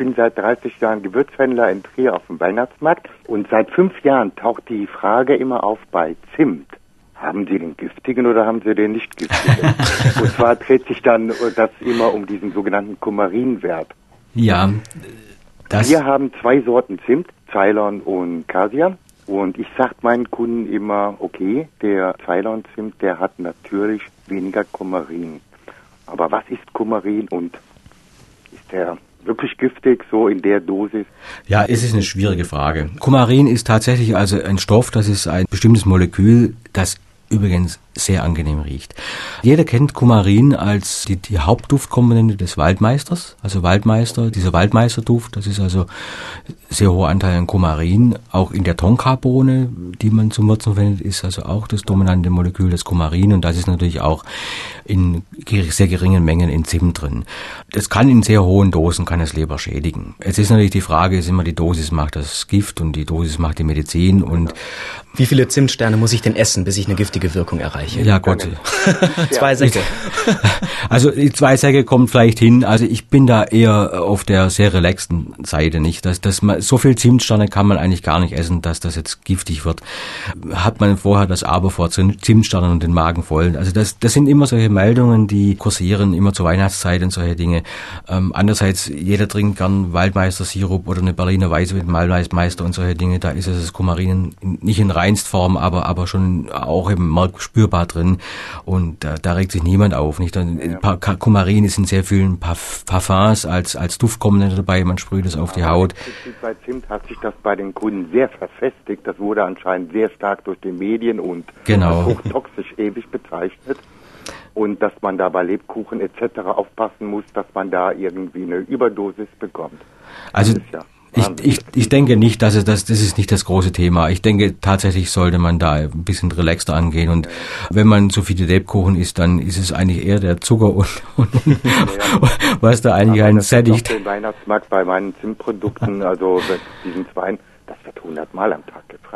bin seit 30 Jahren Gewürzhändler in Trier auf dem Weihnachtsmarkt und seit fünf Jahren taucht die Frage immer auf bei Zimt. Haben Sie den giftigen oder haben Sie den nicht giftigen? und zwar dreht sich dann das immer um diesen sogenannten Kumarinwert. Ja, das Wir haben zwei Sorten Zimt, Ceylon und Casia. Und ich sage meinen Kunden immer, okay, der Ceylon-Zimt, der hat natürlich weniger Kumarin. Aber was ist Kumarin und ist der wirklich giftig, so in der Dosis? Ja, es ist eine schwierige Frage. Kumarin ist tatsächlich also ein Stoff, das ist ein bestimmtes Molekül, das übrigens sehr angenehm riecht. Jeder kennt Kumarin als die, die Hauptduftkomponente des Waldmeisters. Also Waldmeister, dieser Waldmeisterduft, das ist also sehr hoher Anteil an Kumarin. Auch in der Tonkabohne, die man zum Würzen verwendet, ist also auch das dominante Molekül des Kumarin und das ist natürlich auch in sehr geringen Mengen in Zimt drin. Das kann in sehr hohen Dosen, kann das Leber schädigen. Jetzt ist natürlich die Frage, ist immer die Dosis macht das Gift und die Dosis macht die Medizin und wie viele Zimtsterne muss ich denn essen, bis ich eine giftige Wirkung erreiche? Ja, Gott. zwei Säcke. Also die zwei Säcke kommen vielleicht hin. Also ich bin da eher auf der sehr relaxten Seite nicht. Dass, dass man, so viel Zimtsterne kann man eigentlich gar nicht essen, dass das jetzt giftig wird. Hat man vorher das Aber vor Zimtsternen und den Magen voll. Also das, das sind immer solche Meldungen, die kursieren immer zur Weihnachtszeit und solche Dinge. Ähm, andererseits, jeder trinkt gern Waldmeister-Sirup oder eine Berliner Weiße mit Malweißmeister und solche Dinge. Da ist es das Kumarin nicht in Reinstform, aber, aber schon auch im Markt spürbar drin. Und da, da regt sich niemand auf. Nicht? Dann, ja. Kumarin ist in sehr vielen Parfums als, als Duftkomponente dabei. Man sprüht es auf die Haut. Bei Zimt hat sich das bei den Kunden sehr verfestigt. Das wurde anscheinend sehr stark durch die Medien und genau. hochtoxisch ewig bezeichnet und dass man da bei Lebkuchen etc. aufpassen muss, dass man da irgendwie eine Überdosis bekommt. Also ja ich, ich, ich denke nicht, dass es das, das ist nicht das große Thema. Ich denke tatsächlich sollte man da ein bisschen relaxter angehen und wenn man so viele Lebkuchen isst, dann ist es eigentlich eher der Zucker und, und was da eigentlich einen sättigt. Den Weihnachtsmarkt bei meinen Zimtprodukten, also diesen Wein, das wird hundertmal am Tag gefragt.